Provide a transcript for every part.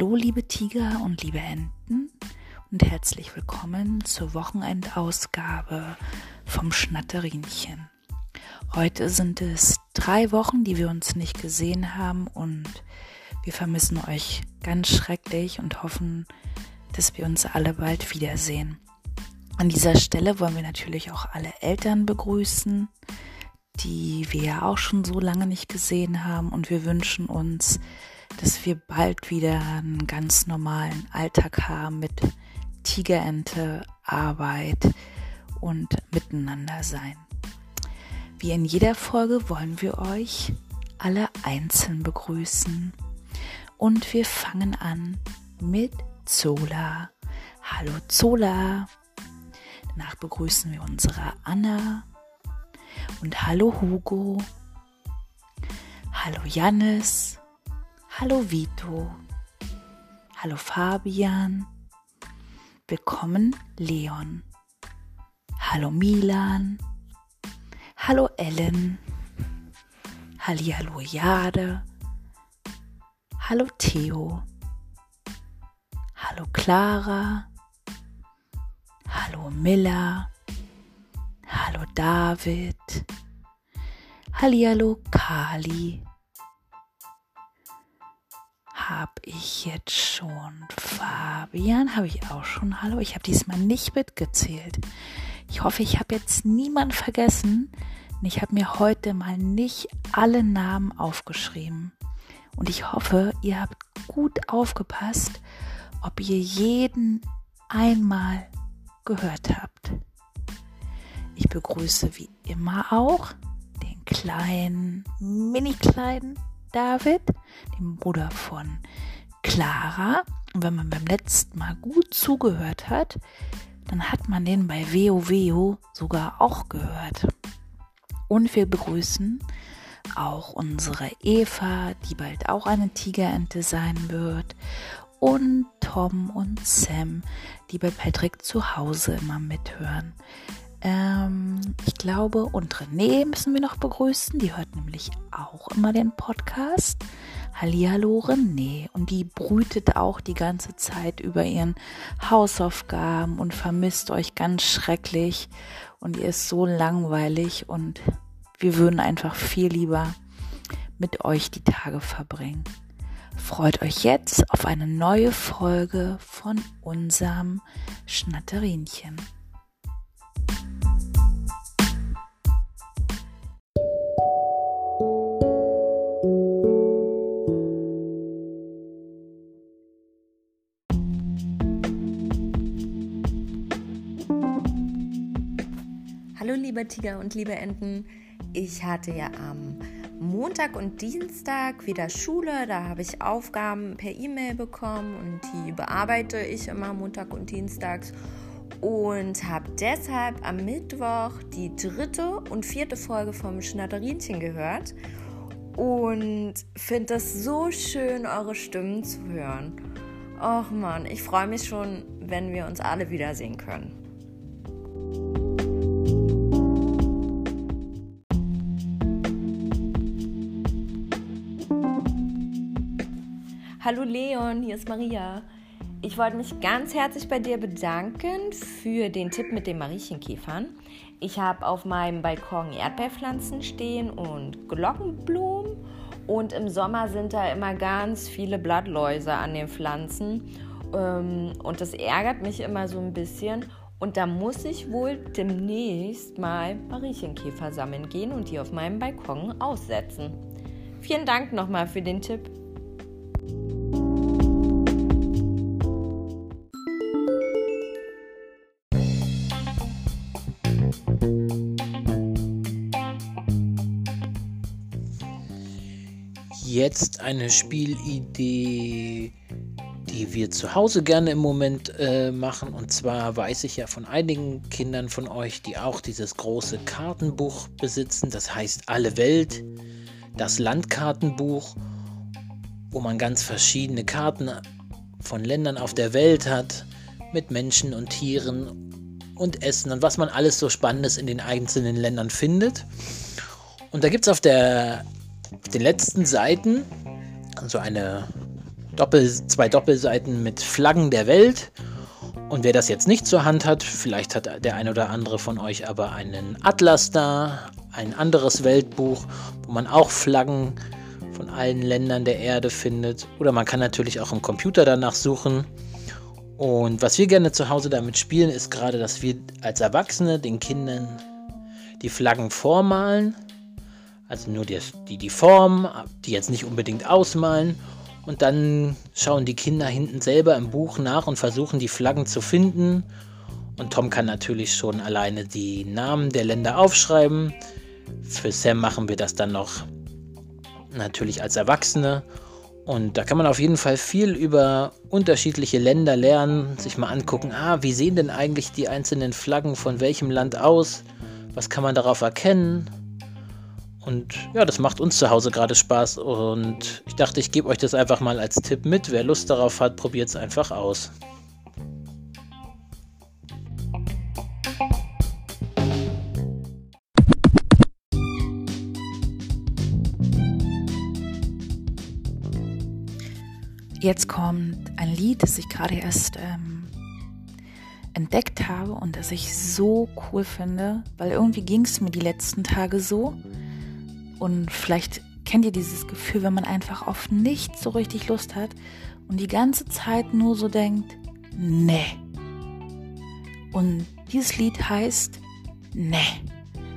Hallo liebe Tiger und liebe Enten und herzlich willkommen zur Wochenendausgabe vom Schnatterinchen. Heute sind es drei Wochen, die wir uns nicht gesehen haben und wir vermissen euch ganz schrecklich und hoffen, dass wir uns alle bald wiedersehen. An dieser Stelle wollen wir natürlich auch alle Eltern begrüßen, die wir ja auch schon so lange nicht gesehen haben und wir wünschen uns, dass wir bald wieder einen ganz normalen Alltag haben mit Tigerente, Arbeit und miteinander sein. Wie in jeder Folge wollen wir euch alle einzeln begrüßen. Und wir fangen an mit Zola. Hallo Zola. Danach begrüßen wir unsere Anna. Und hallo Hugo. Hallo Jannis. Hallo Vito. Hallo Fabian. Willkommen Leon. Hallo Milan. Hallo Ellen. Hallihallo Jade. Hallo Theo. Hallo Clara. Hallo Miller. Hallo David. Hallihallo Kali habe ich jetzt schon Fabian? Habe ich auch schon Hallo? Ich habe diesmal nicht mitgezählt. Ich hoffe, ich habe jetzt niemanden vergessen. Ich habe mir heute mal nicht alle Namen aufgeschrieben. Und ich hoffe, ihr habt gut aufgepasst, ob ihr jeden einmal gehört habt. Ich begrüße wie immer auch den kleinen, mini kleinen David, dem Bruder von Clara. Und wenn man beim letzten Mal gut zugehört hat, dann hat man den bei WoWo sogar auch gehört. Und wir begrüßen auch unsere Eva, die bald auch eine Tigerente sein wird. Und Tom und Sam, die bei Patrick zu Hause immer mithören. Ähm, ich glaube, und René müssen wir noch begrüßen. Die hört nämlich auch immer den Podcast. Hallihallo René. Und die brütet auch die ganze Zeit über ihren Hausaufgaben und vermisst euch ganz schrecklich. Und ihr ist so langweilig und wir würden einfach viel lieber mit euch die Tage verbringen. Freut euch jetzt auf eine neue Folge von unserem Schnatterinchen. Liebe Tiger und liebe Enten. Ich hatte ja am Montag und Dienstag wieder Schule. Da habe ich Aufgaben per E-Mail bekommen und die bearbeite ich immer Montag und Dienstags. Und habe deshalb am Mittwoch die dritte und vierte Folge vom Schnatterinchen gehört. Und finde es so schön, eure Stimmen zu hören. Och man, ich freue mich schon, wenn wir uns alle wiedersehen können. Hallo Leon, hier ist Maria. Ich wollte mich ganz herzlich bei dir bedanken für den Tipp mit den Mariechenkäfern. Ich habe auf meinem Balkon Erdbeerpflanzen stehen und Glockenblumen und im Sommer sind da immer ganz viele Blattläuse an den Pflanzen ähm, und das ärgert mich immer so ein bisschen und da muss ich wohl demnächst mal Mariechenkäfer sammeln gehen und die auf meinem Balkon aussetzen. Vielen Dank nochmal für den Tipp. Jetzt eine Spielidee, die wir zu Hause gerne im Moment äh, machen. Und zwar weiß ich ja von einigen Kindern von euch, die auch dieses große Kartenbuch besitzen. Das heißt Alle Welt, das Landkartenbuch, wo man ganz verschiedene Karten von Ländern auf der Welt hat, mit Menschen und Tieren und Essen und was man alles so Spannendes in den einzelnen Ländern findet. Und da gibt es auf auf den letzten Seiten so eine Doppel, zwei Doppelseiten mit Flaggen der Welt. Und wer das jetzt nicht zur Hand hat, vielleicht hat der ein oder andere von euch aber einen Atlas da, ein anderes Weltbuch, wo man auch Flaggen von allen Ländern der Erde findet. Oder man kann natürlich auch im Computer danach suchen. Und was wir gerne zu Hause damit spielen, ist gerade, dass wir als Erwachsene den Kindern die Flaggen vormalen. Also nur die, die, die Form, die jetzt nicht unbedingt ausmalen. Und dann schauen die Kinder hinten selber im Buch nach und versuchen die Flaggen zu finden. Und Tom kann natürlich schon alleine die Namen der Länder aufschreiben. Für Sam machen wir das dann noch natürlich als Erwachsene. Und da kann man auf jeden Fall viel über unterschiedliche Länder lernen, sich mal angucken, ah, wie sehen denn eigentlich die einzelnen Flaggen von welchem Land aus? Was kann man darauf erkennen? Und ja, das macht uns zu Hause gerade Spaß und ich dachte, ich gebe euch das einfach mal als Tipp mit. Wer Lust darauf hat, probiert es einfach aus. Jetzt kommt ein Lied, das ich gerade erst ähm, entdeckt habe und das ich so cool finde, weil irgendwie ging es mir die letzten Tage so. Und vielleicht kennt ihr dieses Gefühl, wenn man einfach auf nichts so richtig Lust hat und die ganze Zeit nur so denkt, nee. Und dieses Lied heißt Nee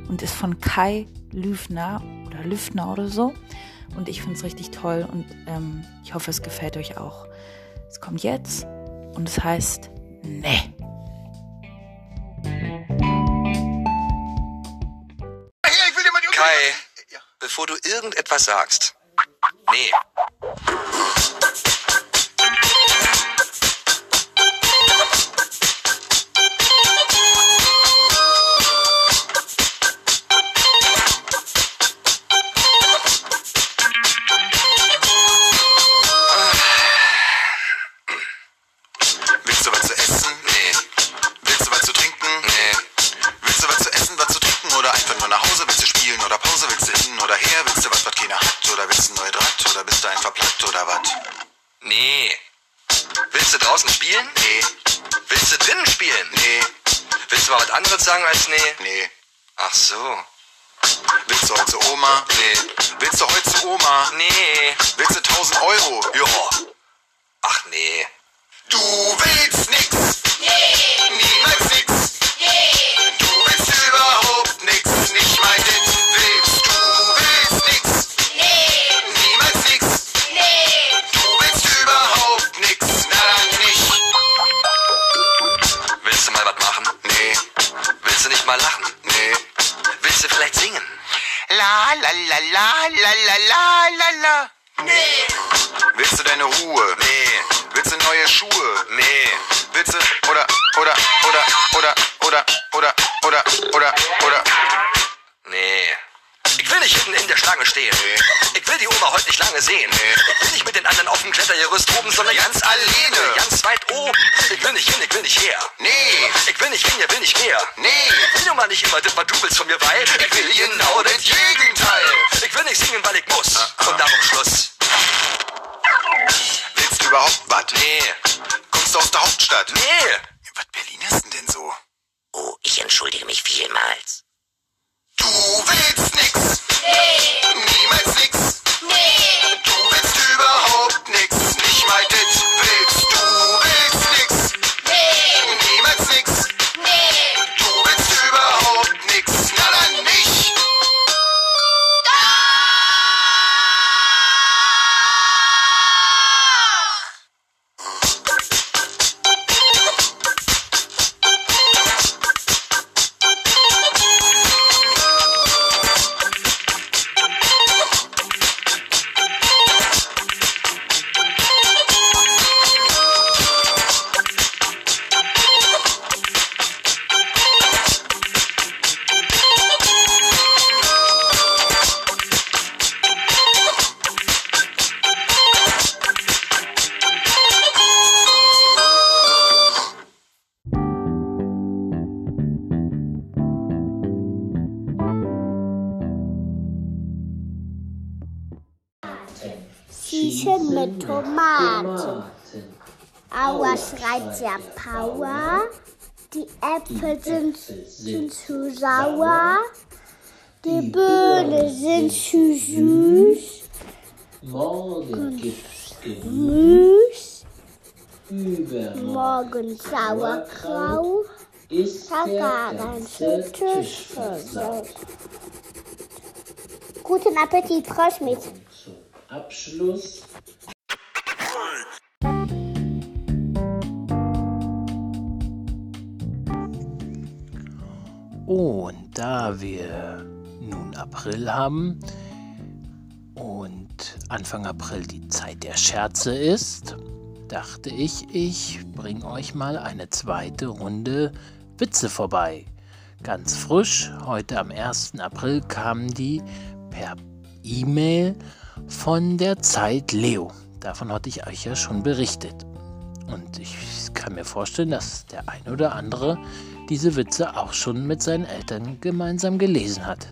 und ist von Kai Lüfner oder Lüfner oder so. Und ich finde es richtig toll und ähm, ich hoffe, es gefällt euch auch. Es kommt jetzt und es heißt Nee. Kai, bevor du irgendetwas sagst. Nee. Oder Pause? Willst du hin oder her? Willst du was, was keiner hat? Oder willst du ein neues Rad? Oder bist du ein verplackt oder was? Nee. Willst du draußen spielen? Nee. Willst du drinnen spielen? Nee. Willst du mal was anderes sagen als nee? Nee. Ach so. Willst du heute zu Oma? Nee. Willst du heute zu Oma? Nee. Willst du 1000 Euro? Ja. Ach nee. Du willst nix. Nee. La la la la la la la la la. Nee. Willst du deine Ruhe? Nee. Willst du neue Schuhe? Nee. Willst du oder oder oder oder oder oder oder oder oder Nee. Ich will nicht hinten in der Schlange stehen. Ich will die Oma heute nicht lange sehen. Ich will nicht mit den anderen auf dem Klettergerüst oben, sondern ganz alleine. Ganz weit oben. Ich will nicht hin, ich will nicht her. Nee. Ich will nicht weniger, will nicht mehr. Nee. Ich will nun mal nicht immer das, was du willst von mir, weil ich will genau das Gegenteil. Ich will nicht singen, weil ich muss. Und darum Schluss. Willst du überhaupt was? Nee. Kommst du aus der Hauptstadt? Nee. Was Berlin ist denn denn so? Oh, ich entschuldige mich vielmals. Du willst nix. Nee. Niemals nix. Nee. Äpfel sind, sind zu sauer. Die Birnen sind zu süß. Morgen gibt's Gemüse, Morgen Sauerkraut. ist der ganze Tisch versaut. Guten Appetit, Frau Schmidt. Zum Abschluss Und da wir nun April haben und Anfang April die Zeit der Scherze ist, dachte ich, ich bringe euch mal eine zweite Runde Witze vorbei. Ganz frisch, heute am 1. April kamen die per E-Mail von der Zeit Leo. Davon hatte ich euch ja schon berichtet. Und ich kann mir vorstellen, dass der ein oder andere diese Witze auch schon mit seinen Eltern gemeinsam gelesen hat.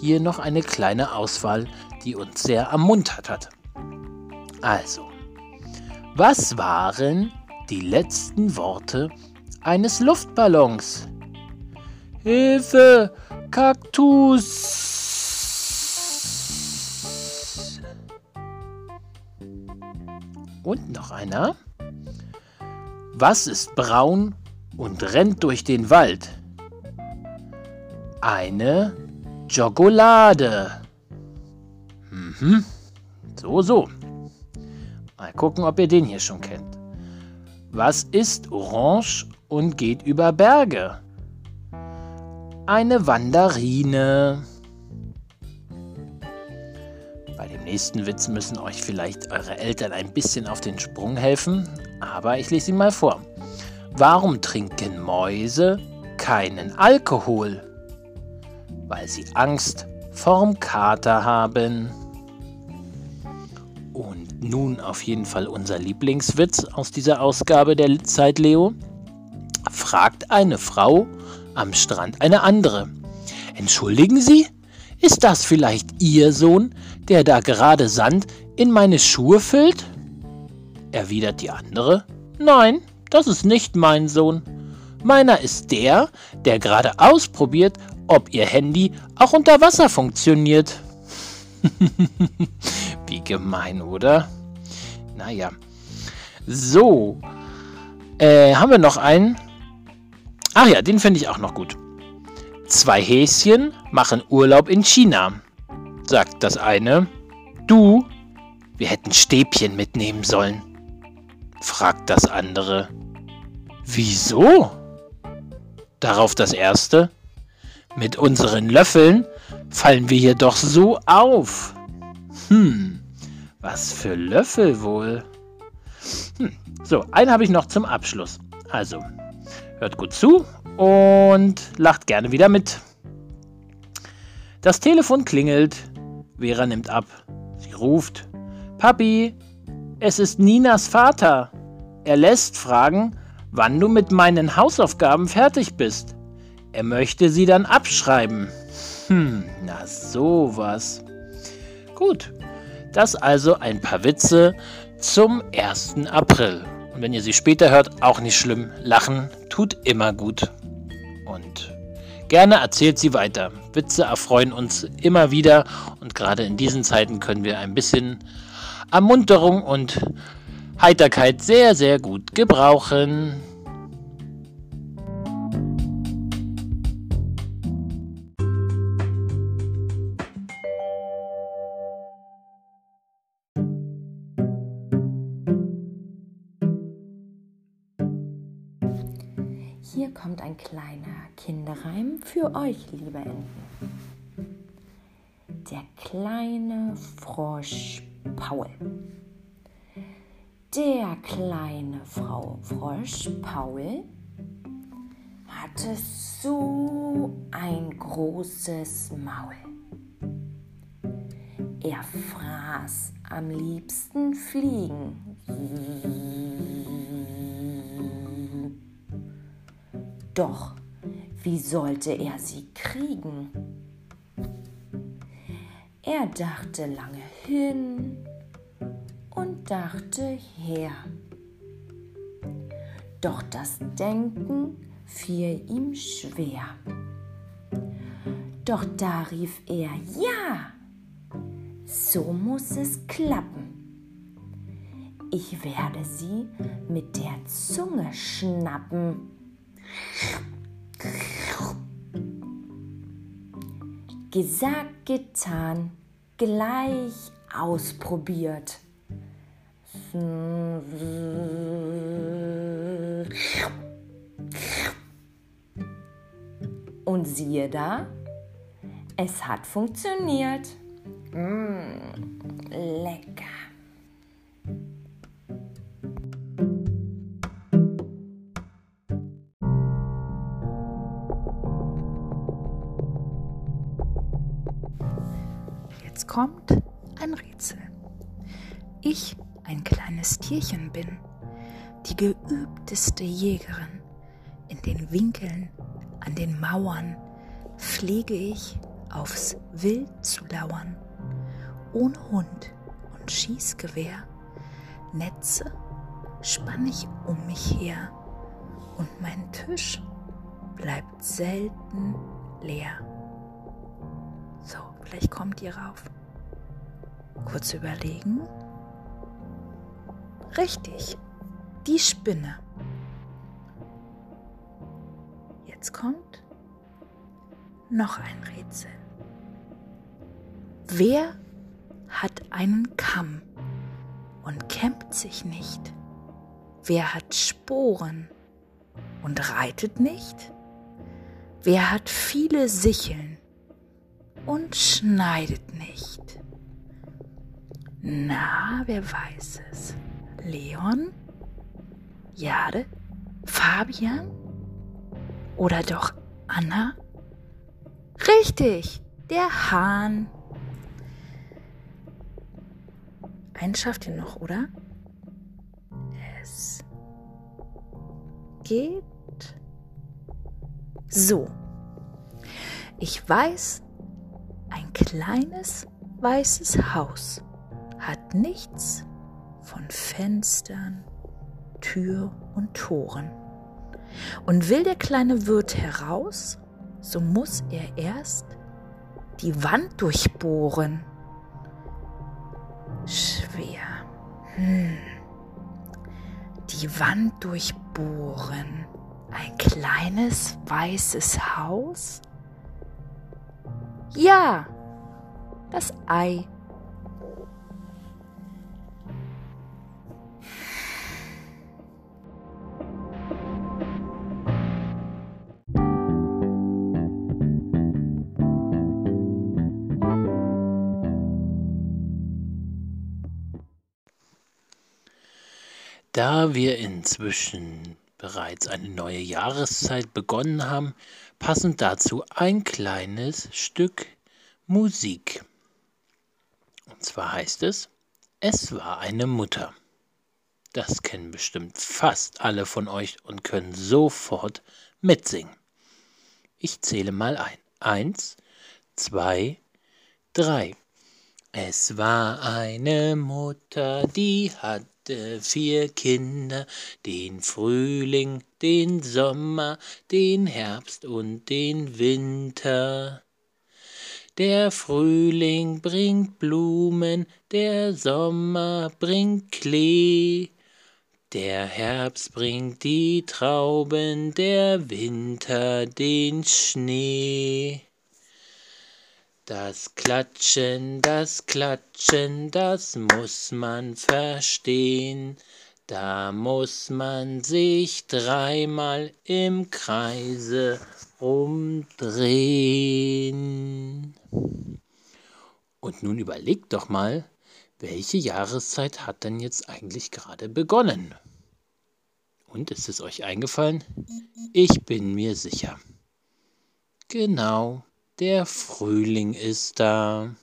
Hier noch eine kleine Auswahl, die uns sehr ermuntert hat. Also, was waren die letzten Worte eines Luftballons? Hilfe! Kaktus! Und noch einer. Was ist braun und rennt durch den Wald? Eine Jokolade. Mhm. So, so. Mal gucken, ob ihr den hier schon kennt. Was ist orange und geht über Berge? Eine Wanderine. Bei dem nächsten Witz müssen euch vielleicht eure Eltern ein bisschen auf den Sprung helfen, aber ich lese ihn mal vor. Warum trinken Mäuse keinen Alkohol? Weil sie Angst vorm Kater haben. Und nun auf jeden Fall unser Lieblingswitz aus dieser Ausgabe der Zeit Leo. Fragt eine Frau am Strand eine andere. Entschuldigen Sie, ist das vielleicht Ihr Sohn, der da gerade Sand in meine Schuhe füllt? Erwidert die andere. Nein, das ist nicht mein Sohn. Meiner ist der, der gerade ausprobiert, ob Ihr Handy auch unter Wasser funktioniert. Wie gemein, oder? Naja. So. Äh, haben wir noch einen? Ach ja, den finde ich auch noch gut. Zwei Häschen machen Urlaub in China. Sagt das eine. Du, wir hätten Stäbchen mitnehmen sollen. Fragt das andere. Wieso? Darauf das erste. Mit unseren Löffeln fallen wir hier doch so auf. Hm, was für Löffel wohl? Hm, so, einen habe ich noch zum Abschluss. Also, hört gut zu und lacht gerne wieder mit. Das Telefon klingelt. Vera nimmt ab. Sie ruft: Papi, es ist Ninas Vater. Er lässt fragen, wann du mit meinen Hausaufgaben fertig bist. Er möchte sie dann abschreiben. Hm, na sowas. Gut, das also ein paar Witze zum 1. April. Und wenn ihr sie später hört, auch nicht schlimm. Lachen tut immer gut. Und gerne erzählt sie weiter. Witze erfreuen uns immer wieder und gerade in diesen Zeiten können wir ein bisschen Ermunterung und Heiterkeit sehr, sehr gut gebrauchen. Hier kommt ein kleiner Kinderreim für euch, liebe Enten. Der kleine Frosch Paul. Der kleine Frau Frosch Paul hatte so ein großes Maul. Er fraß am liebsten Fliegen. Doch wie sollte er sie kriegen? Er dachte lange hin und dachte her. Doch das Denken fiel ihm schwer. Doch da rief er, ja, so muss es klappen. Ich werde sie mit der Zunge schnappen. Gesagt, getan, gleich ausprobiert. Und siehe da, es hat funktioniert. Mmh, kommt ein Rätsel. Ich, ein kleines Tierchen bin, die geübteste Jägerin. In den Winkeln, an den Mauern pflege ich aufs Wild zu lauern. Ohne Hund und Schießgewehr, Netze spann ich um mich her und mein Tisch bleibt selten leer. So, vielleicht kommt ihr rauf. Kurz überlegen. Richtig, die Spinne. Jetzt kommt noch ein Rätsel. Wer hat einen Kamm und kämmt sich nicht? Wer hat Sporen und reitet nicht? Wer hat viele Sicheln und schneidet nicht? Na, wer weiß es? Leon? Jade? Fabian? Oder doch Anna? Richtig, der Hahn. Einen schafft ihr noch, oder? Es geht so. Ich weiß, ein kleines weißes Haus hat nichts von Fenstern, Tür und Toren. Und will der kleine Wirt heraus, so muss er erst die Wand durchbohren. Schwer. Hm. Die Wand durchbohren. Ein kleines weißes Haus? Ja, das Ei. Da wir inzwischen bereits eine neue Jahreszeit begonnen haben, passend dazu ein kleines Stück Musik. Und zwar heißt es, es war eine Mutter. Das kennen bestimmt fast alle von euch und können sofort mitsingen. Ich zähle mal ein. Eins, zwei, drei. Es war eine Mutter, die hatte vier Kinder, den Frühling, den Sommer, den Herbst und den Winter. Der Frühling bringt Blumen, der Sommer bringt Klee, der Herbst bringt die Trauben, der Winter den Schnee. Das Klatschen, das Klatschen, das muss man verstehen. Da muss man sich dreimal im Kreise umdrehen. Und nun überlegt doch mal, welche Jahreszeit hat denn jetzt eigentlich gerade begonnen? Und ist es euch eingefallen? Ich bin mir sicher. Genau, der Frühling ist da.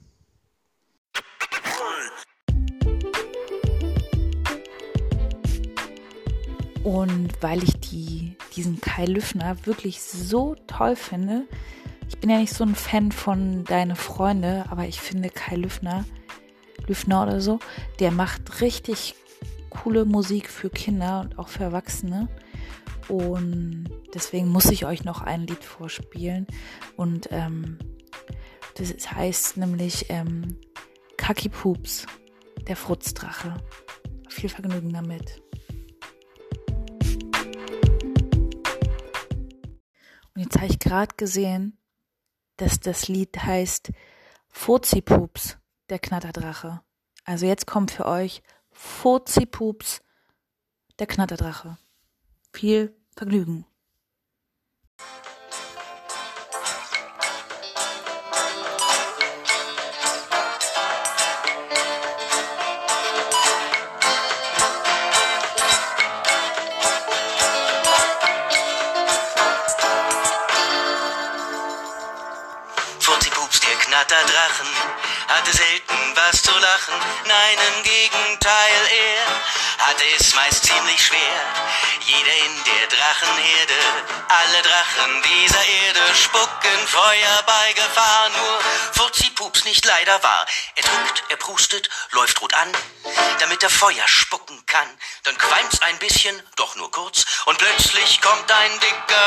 Und weil ich die, diesen Kai Lüffner wirklich so toll finde, ich bin ja nicht so ein Fan von Deine Freunde, aber ich finde Kai Lüffner Lüfner oder so. Der macht richtig coole Musik für Kinder und auch für Erwachsene. Und deswegen muss ich euch noch ein Lied vorspielen. Und ähm, das heißt nämlich ähm, Kaki Pups, der Frutzdrache. Viel Vergnügen damit. Und jetzt habe ich gerade gesehen, dass das Lied heißt Furzi-Pups, der Knatterdrache. Also jetzt kommt für euch Furzi-Pups, der Knatterdrache. Viel Vergnügen. Knatterdrachen, hatte selten was zu lachen. Nein, im Gegenteil, er hatte es meist ziemlich schwer. Jeder in der Drachenherde, alle Drachen dieser Erde spucken Feuer bei Gefahr. Nur Furzi-Pups nicht leider wahr. Er drückt, er prustet, läuft rot an, damit er Feuer spucken kann. Dann qualmt's ein bisschen, doch nur kurz, und plötzlich kommt ein dicker.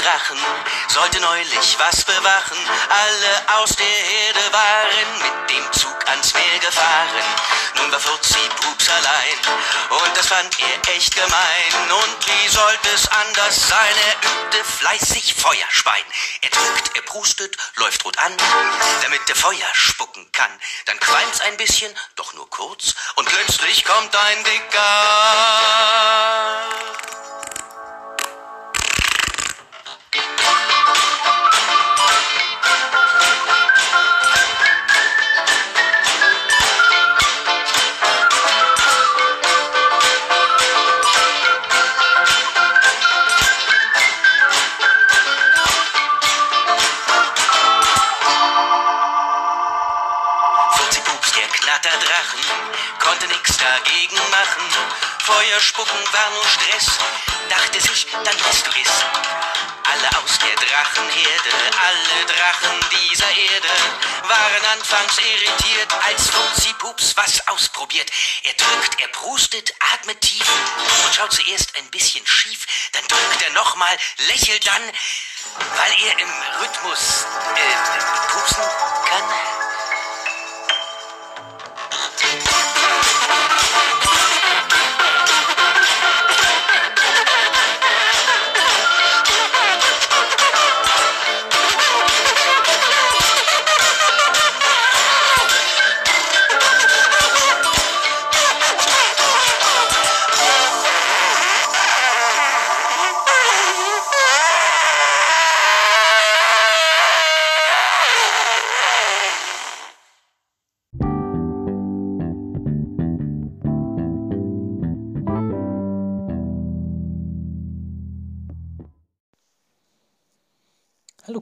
Knatterdrachen, sollte neulich was bewachen. Alle aus der Herde waren mit dem Zug ans Meer gefahren. Nun war Furzi-Pups allein und das fand er echt gemein. Und wie sollte es anders sein? Er übte fleißig Feuerspein. Er drückt, er prustet, läuft rot an, damit er Feuer spucken kann. Dann qualmt's ein bisschen, doch nur kurz und plötzlich kommt ein dicker. Der Knatterdrachen, konnte nix dagegen machen. Feuer spucken war nur Stress, dachte sich, dann lässt du es. Alle aus der Drachenherde, alle Drachen dieser Erde waren anfangs irritiert, als Furzi-Pups was ausprobiert. Er drückt, er prustet, atmet tief und schaut zuerst ein bisschen schief, dann drückt er nochmal, lächelt dann, weil er im Rhythmus äh, pupsen kann.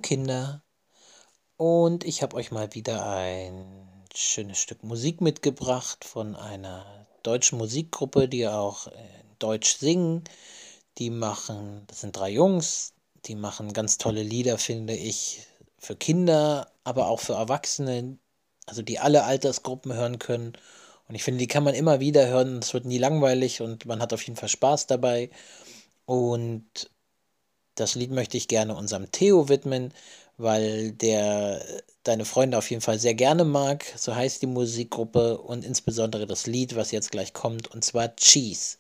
Kinder. Und ich habe euch mal wieder ein schönes Stück Musik mitgebracht von einer deutschen Musikgruppe, die auch Deutsch singen. Die machen, das sind drei Jungs, die machen ganz tolle Lieder, finde ich, für Kinder, aber auch für Erwachsene, also die alle Altersgruppen hören können. Und ich finde, die kann man immer wieder hören, es wird nie langweilig und man hat auf jeden Fall Spaß dabei. Und das Lied möchte ich gerne unserem Theo widmen, weil der deine Freunde auf jeden Fall sehr gerne mag. So heißt die Musikgruppe und insbesondere das Lied, was jetzt gleich kommt, und zwar Cheese.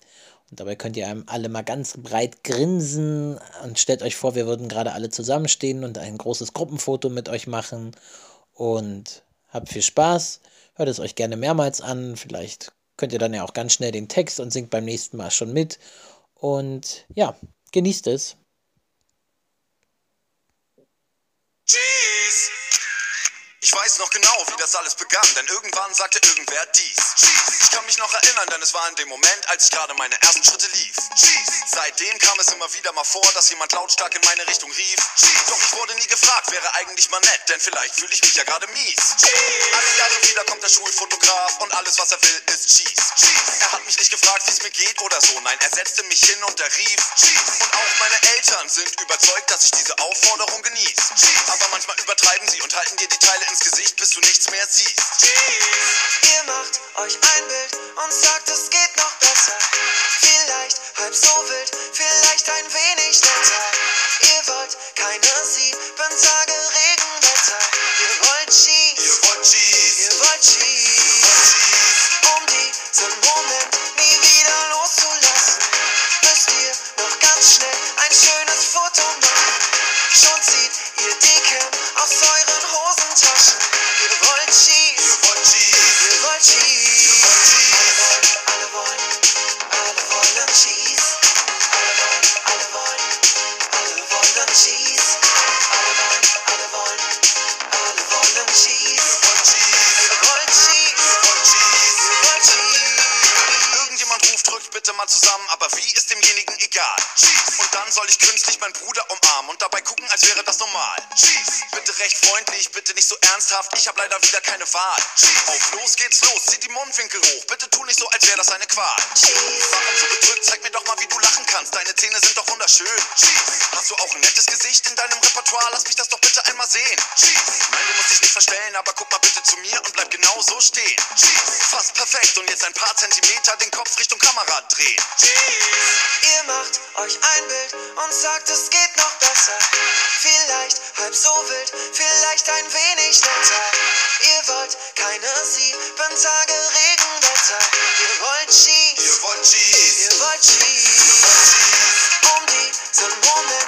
Und dabei könnt ihr einem alle mal ganz breit grinsen und stellt euch vor, wir würden gerade alle zusammenstehen und ein großes Gruppenfoto mit euch machen. Und habt viel Spaß. Hört es euch gerne mehrmals an. Vielleicht könnt ihr dann ja auch ganz schnell den Text und singt beim nächsten Mal schon mit. Und ja, genießt es. Cheese! Ich weiß noch genau, wie das alles begann, denn irgendwann sagte irgendwer dies. Ich kann mich noch erinnern, denn es war in dem Moment, als ich gerade meine ersten Schritte lief. Seitdem kam es immer wieder mal vor, dass jemand lautstark in meine Richtung rief. Doch ich wurde nie gefragt, wäre eigentlich mal nett, denn vielleicht fühle ich mich ja gerade mies. Alle Jahre wieder kommt der Schulfotograf und alles, was er will, ist Cheese. Er hat mich nicht gefragt, wie es mir geht oder so, nein, er setzte mich hin und er rief. Und auch meine Eltern sind überzeugt, dass ich diese Aufforderung genieße. Aber manchmal übertreiben sie und halten dir die Teile ins Gesicht, bis du nichts mehr siehst. Ihr macht euch ein Bild und sagt, es geht noch besser. Vielleicht halb so wild, vielleicht ein wenig netter. Ihr wollt keine sieben Tage Regenwetter. Ihr wollt Cheese, Ihr wollt Cheese, ihr wollt Cheese. Recht freundlich, bitte nicht so ernsthaft, ich habe leider wieder keine Wahl. Auf los geht's los, zieh die Mundwinkel hoch, bitte tu nicht so, als wäre das eine Qual. Warum so bedrückt, zeig mir doch mal, wie du lachen kannst, Zähne sind doch wunderschön. Hast du auch ein nettes Gesicht in deinem Repertoire, lass mich das doch bitte einmal sehen. Nein, du musst dich nicht verstellen, aber guck mal bitte zu mir und bleib genau so stehen. Fast perfekt und jetzt ein paar Zentimeter den Kopf Richtung Kamera drehen. Ihr macht euch ein Bild und sagt, es geht noch besser. Vielleicht halb so wild, vielleicht ein wenig netter. Ihr wollt keine sieben Tage Regenwetter. Ihr wollt Cheese. Ihr wollt Cheese, Ihr wollt Cheese. Um diesen Moment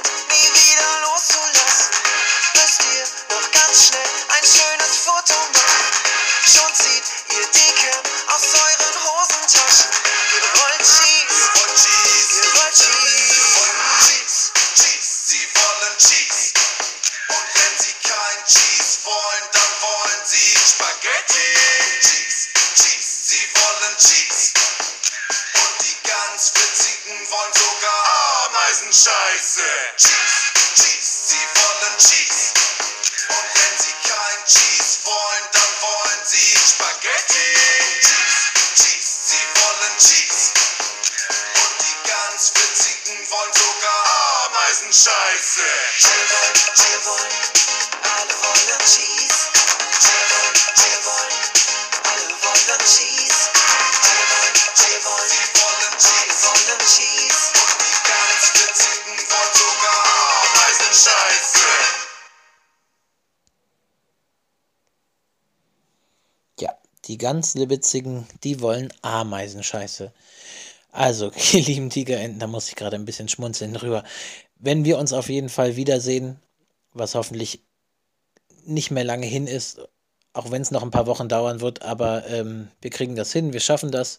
ganz witzigen, die wollen Ameisenscheiße. Also, ihr lieben Tigerenten, da muss ich gerade ein bisschen schmunzeln drüber. Wenn wir uns auf jeden Fall wiedersehen, was hoffentlich nicht mehr lange hin ist, auch wenn es noch ein paar Wochen dauern wird, aber ähm, wir kriegen das hin, wir schaffen das.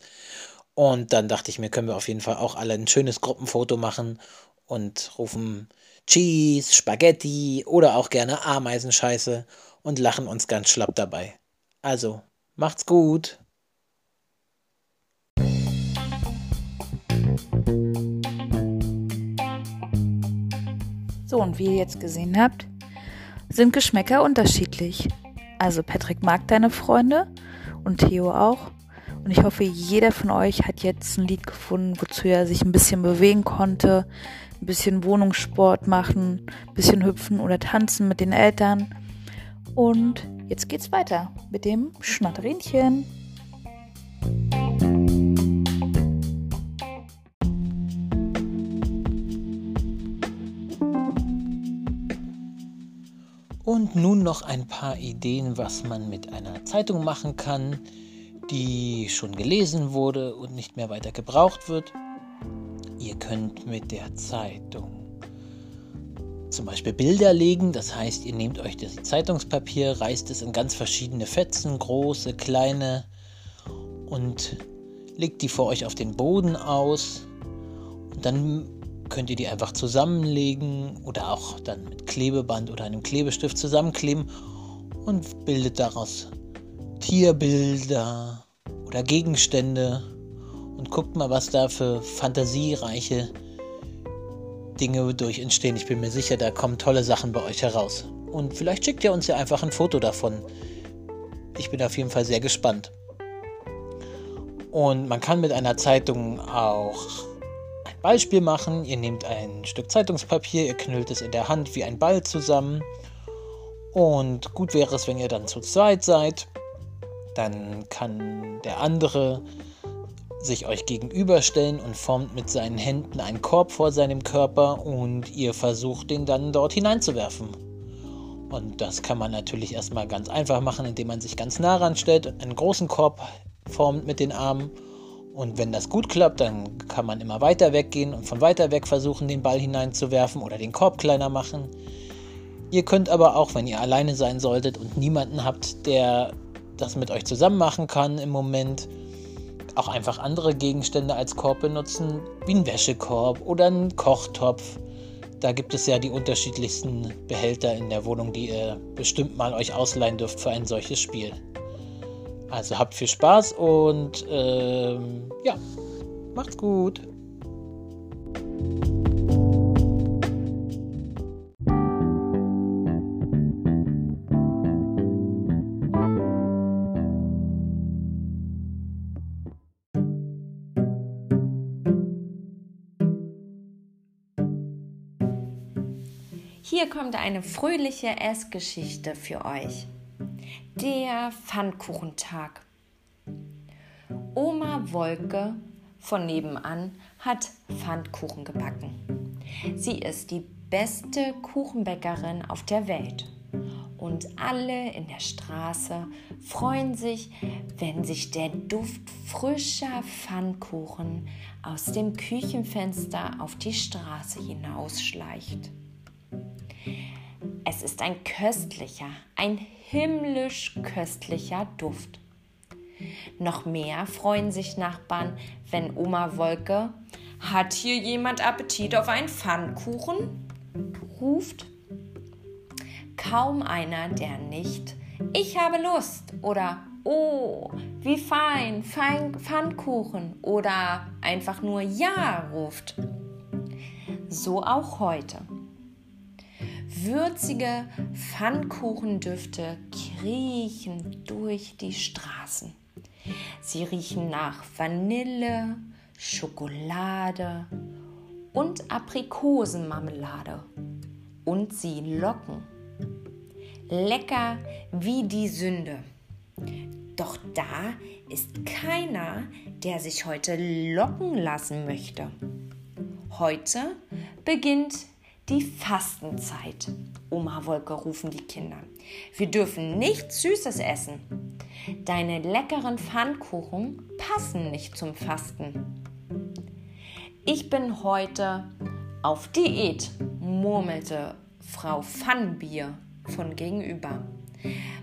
Und dann dachte ich mir, können wir auf jeden Fall auch alle ein schönes Gruppenfoto machen und rufen Cheese, Spaghetti oder auch gerne Ameisenscheiße und lachen uns ganz schlapp dabei. Also, macht's gut. So, und wie ihr jetzt gesehen habt, sind Geschmäcker unterschiedlich. Also Patrick mag deine Freunde und Theo auch. Und ich hoffe, jeder von euch hat jetzt ein Lied gefunden, wozu er sich ein bisschen bewegen konnte, ein bisschen Wohnungssport machen, ein bisschen hüpfen oder tanzen mit den Eltern. Und jetzt geht's weiter mit dem Schnatterinchen. Und nun noch ein paar Ideen, was man mit einer Zeitung machen kann, die schon gelesen wurde und nicht mehr weiter gebraucht wird. Ihr könnt mit der Zeitung zum Beispiel Bilder legen, das heißt, ihr nehmt euch das Zeitungspapier, reißt es in ganz verschiedene Fetzen, große, kleine, und legt die vor euch auf den Boden aus. Und dann könnt ihr die einfach zusammenlegen oder auch dann mit Klebeband oder einem Klebestift zusammenkleben. und bildet daraus Tierbilder oder Gegenstände und guckt mal, was da für fantasiereiche Dinge durch entstehen. Ich bin mir sicher, da kommen tolle Sachen bei euch heraus. Und vielleicht schickt ihr uns ja einfach ein Foto davon. Ich bin auf jeden Fall sehr gespannt. Und man kann mit einer Zeitung auch ein Ballspiel machen. Ihr nehmt ein Stück Zeitungspapier, ihr knüllt es in der Hand wie ein Ball zusammen. Und gut wäre es, wenn ihr dann zu zweit seid. Dann kann der andere sich euch gegenüberstellen und formt mit seinen Händen einen Korb vor seinem Körper und ihr versucht den dann dort hineinzuwerfen. Und das kann man natürlich erstmal ganz einfach machen, indem man sich ganz nah ranstellt und einen großen Korb formt mit den Armen. Und wenn das gut klappt, dann kann man immer weiter weggehen und von weiter weg versuchen, den Ball hineinzuwerfen oder den Korb kleiner machen. Ihr könnt aber auch, wenn ihr alleine sein solltet und niemanden habt, der das mit euch zusammen machen kann im Moment, auch einfach andere Gegenstände als Korb benutzen, wie ein Wäschekorb oder ein Kochtopf da gibt es ja die unterschiedlichsten Behälter in der Wohnung, die ihr bestimmt mal euch ausleihen dürft für ein solches Spiel. Also habt viel Spaß und ähm, ja, macht's gut. Hier kommt eine fröhliche Essgeschichte für euch. Der Pfannkuchentag. Oma Wolke von nebenan hat Pfannkuchen gebacken. Sie ist die beste Kuchenbäckerin auf der Welt. Und alle in der Straße freuen sich, wenn sich der Duft frischer Pfannkuchen aus dem Küchenfenster auf die Straße hinausschleicht. Es ist ein köstlicher, ein himmlisch köstlicher Duft. Noch mehr freuen sich Nachbarn, wenn Oma Wolke hat hier jemand Appetit auf einen Pfannkuchen? ruft. Kaum einer, der nicht Ich habe Lust oder Oh, wie fein, fein Pfannkuchen oder einfach nur Ja ruft. So auch heute. Würzige Pfannkuchendüfte kriechen durch die Straßen. Sie riechen nach Vanille, Schokolade und Aprikosenmarmelade. Und sie locken. Lecker wie die Sünde. Doch da ist keiner, der sich heute locken lassen möchte. Heute beginnt die Fastenzeit. Oma Wolke rufen die Kinder. Wir dürfen nichts Süßes essen. Deine leckeren Pfannkuchen passen nicht zum Fasten. Ich bin heute auf Diät, murmelte Frau Pfannbier von gegenüber.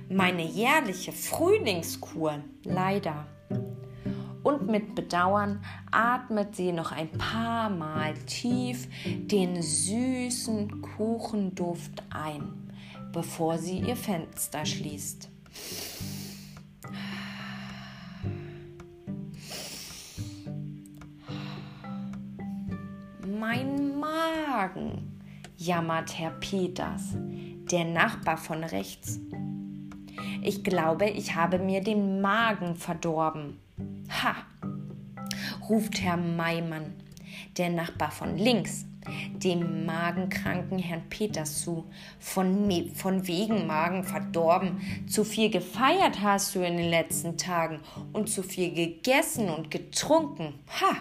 Meine jährliche Frühlingskur, leider und mit Bedauern atmet sie noch ein paar Mal tief den süßen Kuchenduft ein, bevor sie ihr Fenster schließt. Mein Magen, jammert Herr Peters, der Nachbar von rechts. Ich glaube, ich habe mir den Magen verdorben. Ha! ruft Herr Maimann, der Nachbar von links, dem magenkranken Herrn Peters zu. Von, von wegen Magen verdorben. Zu viel gefeiert hast du in den letzten Tagen und zu viel gegessen und getrunken. Ha!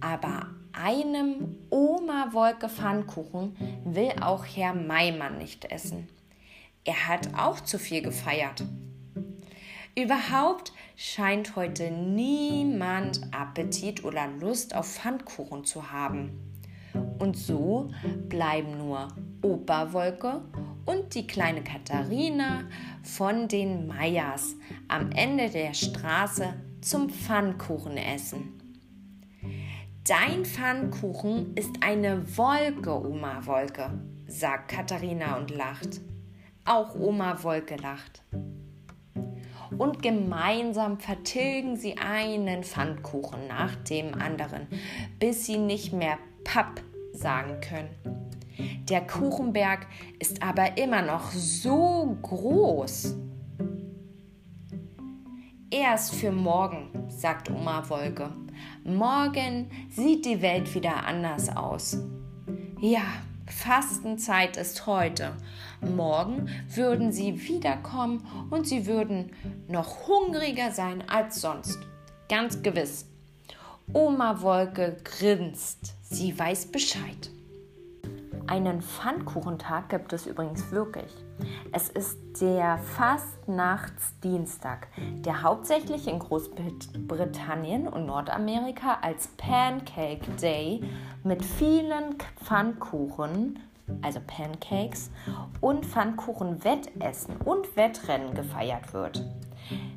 Aber einem Oma-Wolke Pfannkuchen will auch Herr Maimann nicht essen. Er hat auch zu viel gefeiert. Überhaupt scheint heute niemand Appetit oder Lust auf Pfannkuchen zu haben. Und so bleiben nur Operwolke und die kleine Katharina von den Meyers am Ende der Straße zum Pfannkuchenessen. Dein Pfannkuchen ist eine Wolke, Oma Wolke, sagt Katharina und lacht. Auch Oma Wolke lacht. Und gemeinsam vertilgen sie einen Pfannkuchen nach dem anderen, bis sie nicht mehr Papp sagen können. Der Kuchenberg ist aber immer noch so groß. Erst für morgen, sagt Oma Wolke. Morgen sieht die Welt wieder anders aus. Ja, Fastenzeit ist heute. Morgen würden sie wiederkommen und sie würden noch hungriger sein als sonst. Ganz gewiss. Oma Wolke grinst. Sie weiß Bescheid. Einen Pfannkuchentag gibt es übrigens wirklich. Es ist der Fastnachtsdienstag, der hauptsächlich in Großbritannien und Nordamerika als Pancake Day mit vielen Pfannkuchen, also Pancakes, und Pfannkuchenwettessen und Wettrennen gefeiert wird.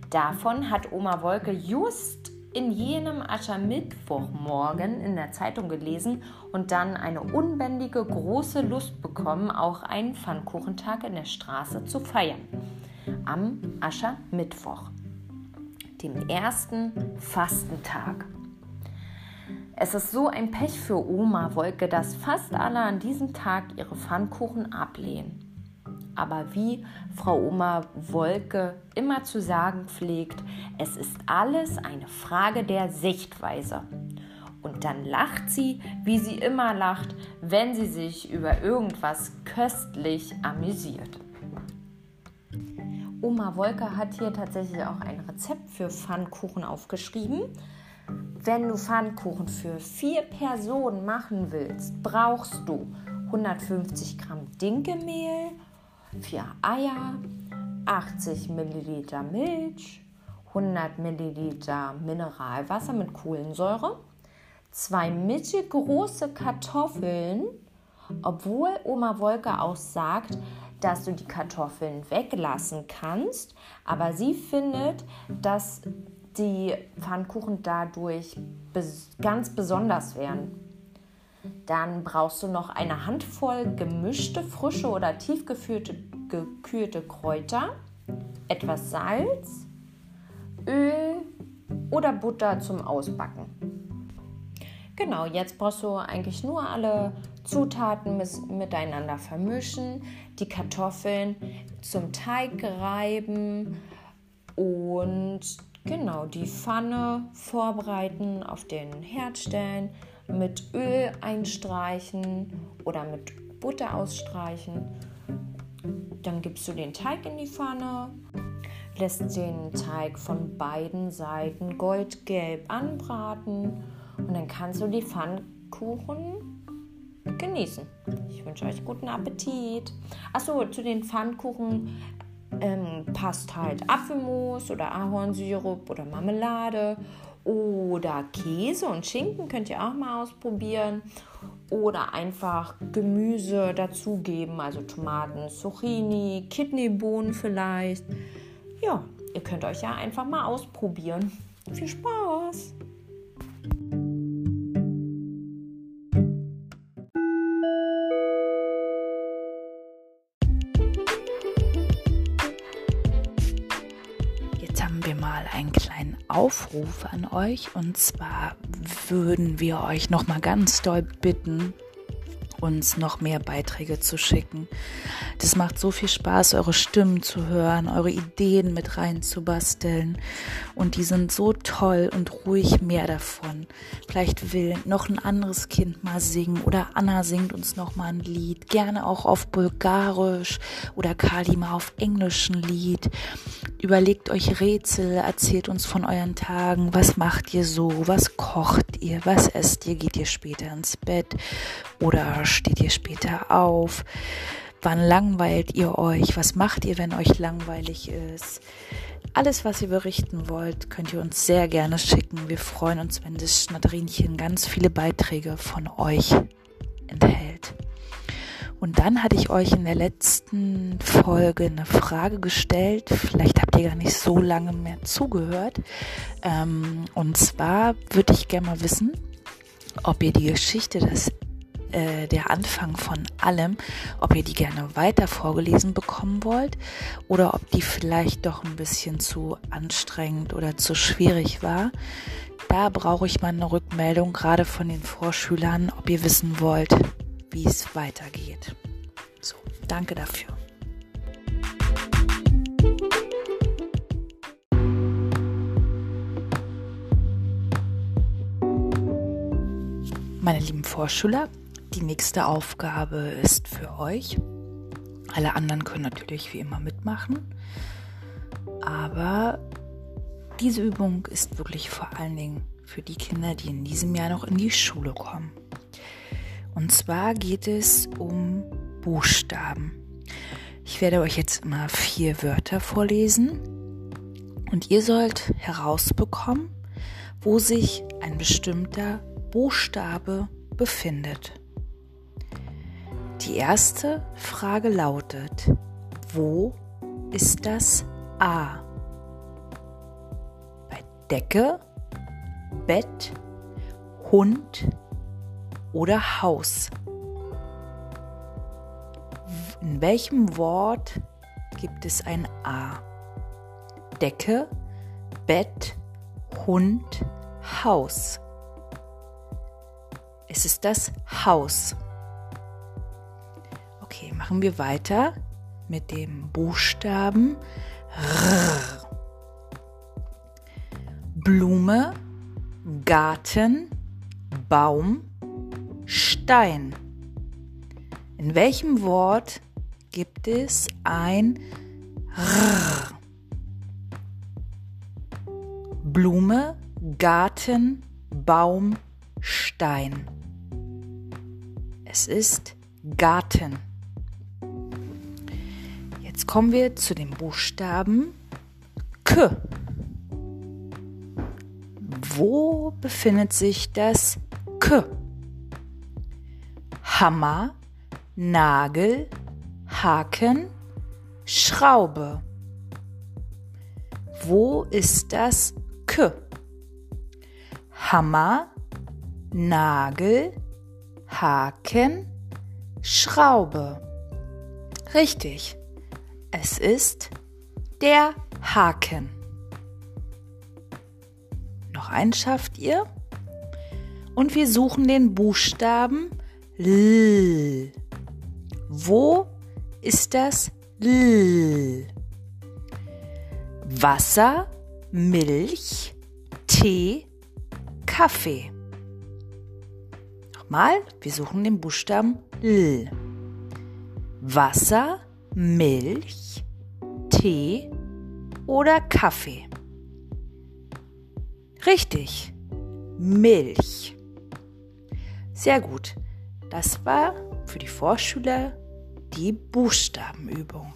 Davon hat Oma Wolke just in jenem Aschermittwochmorgen in der Zeitung gelesen und dann eine unbändige große Lust bekommen, auch einen Pfannkuchentag in der Straße zu feiern. Am Aschermittwoch, dem ersten Fastentag. Es ist so ein Pech für Oma Wolke, dass fast alle an diesem Tag ihre Pfannkuchen ablehnen. Aber wie Frau Oma Wolke immer zu sagen pflegt, es ist alles eine Frage der Sichtweise. Und dann lacht sie, wie sie immer lacht, wenn sie sich über irgendwas köstlich amüsiert. Oma Wolke hat hier tatsächlich auch ein Rezept für Pfannkuchen aufgeschrieben. Wenn du Pfannkuchen für vier Personen machen willst, brauchst du 150 Gramm Dinkelmehl, 4 Eier, 80 Milliliter Milch, 100 Milliliter Mineralwasser mit Kohlensäure, zwei mittelgroße Kartoffeln, obwohl Oma Wolke auch sagt, dass du die Kartoffeln weglassen kannst, aber sie findet, dass die Pfannkuchen dadurch ganz besonders wären. Dann brauchst du noch eine Handvoll gemischte, frische oder tiefgekühlte gekühlte Kräuter, etwas Salz, Öl oder Butter zum Ausbacken. Genau, jetzt brauchst du eigentlich nur alle Zutaten miteinander vermischen, die Kartoffeln zum Teig reiben und genau die Pfanne vorbereiten, auf den Herd stellen, mit Öl einstreichen oder mit Butter ausstreichen. Dann gibst du den Teig in die Pfanne, lässt den Teig von beiden Seiten goldgelb anbraten und dann kannst du die Pfannkuchen genießen. Ich wünsche euch guten Appetit. Achso, zu den Pfannkuchen ähm, passt halt Apfelmus oder Ahornsirup oder Marmelade oder Käse und Schinken könnt ihr auch mal ausprobieren oder einfach Gemüse dazugeben, also Tomaten, Zucchini, Kidneybohnen vielleicht. Ja, ihr könnt euch ja einfach mal ausprobieren. Viel Spaß! Aufruf an euch. Und zwar würden wir euch noch mal ganz doll bitten, uns noch mehr Beiträge zu schicken. Das macht so viel Spaß, eure Stimmen zu hören, eure Ideen mit reinzubasteln. Und die sind so toll und ruhig mehr davon. Vielleicht will noch ein anderes Kind mal singen oder Anna singt uns noch mal ein Lied. Gerne auch auf Bulgarisch oder Kali mal auf englischen Lied. Überlegt euch Rätsel, erzählt uns von euren Tagen. Was macht ihr so? Was kocht ihr? Was esst ihr? Geht ihr später ins Bett? Oder steht ihr später auf? Wann langweilt ihr euch? Was macht ihr, wenn euch langweilig ist? Alles, was ihr berichten wollt, könnt ihr uns sehr gerne schicken. Wir freuen uns, wenn das Schnatterinchen ganz viele Beiträge von euch enthält. Und dann hatte ich euch in der letzten Folge eine Frage gestellt. Vielleicht habt ihr gar nicht so lange mehr zugehört. Ähm, und zwar würde ich gerne mal wissen, ob ihr die Geschichte des äh, der Anfang von allem, ob ihr die gerne weiter vorgelesen bekommen wollt oder ob die vielleicht doch ein bisschen zu anstrengend oder zu schwierig war. Da brauche ich mal eine Rückmeldung, gerade von den Vorschülern, ob ihr wissen wollt, wie es weitergeht. So, danke dafür. Meine lieben Vorschüler, die nächste Aufgabe ist für euch. Alle anderen können natürlich wie immer mitmachen. Aber diese Übung ist wirklich vor allen Dingen für die Kinder, die in diesem Jahr noch in die Schule kommen. Und zwar geht es um Buchstaben. Ich werde euch jetzt immer vier Wörter vorlesen und ihr sollt herausbekommen, wo sich ein bestimmter Buchstabe befindet. Die erste Frage lautet, wo ist das A? Bei Decke, Bett, Hund oder Haus? In welchem Wort gibt es ein A? Decke, Bett, Hund, Haus. Es ist das Haus. Okay, machen wir weiter mit dem Buchstaben R. Blume, Garten, Baum, Stein. In welchem Wort gibt es ein R? Blume, Garten, Baum, Stein. Es ist Garten. Jetzt kommen wir zu dem Buchstaben K. Wo befindet sich das K? Hammer, Nagel, Haken, Schraube. Wo ist das K? Hammer, Nagel, Haken, Schraube. Richtig. Es ist der Haken. Noch einen schafft ihr? Und wir suchen den Buchstaben L. Wo ist das L? Wasser, Milch, Tee, Kaffee. Nochmal, wir suchen den Buchstaben L. Wasser, Milch, Tee oder Kaffee? Richtig, Milch. Sehr gut. Das war für die Vorschüler die Buchstabenübung.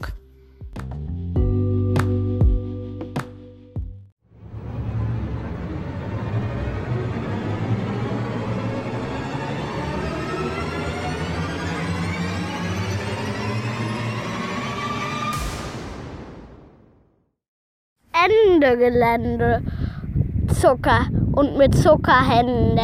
Ende Gelände. Zucker und mit Zuckerhände.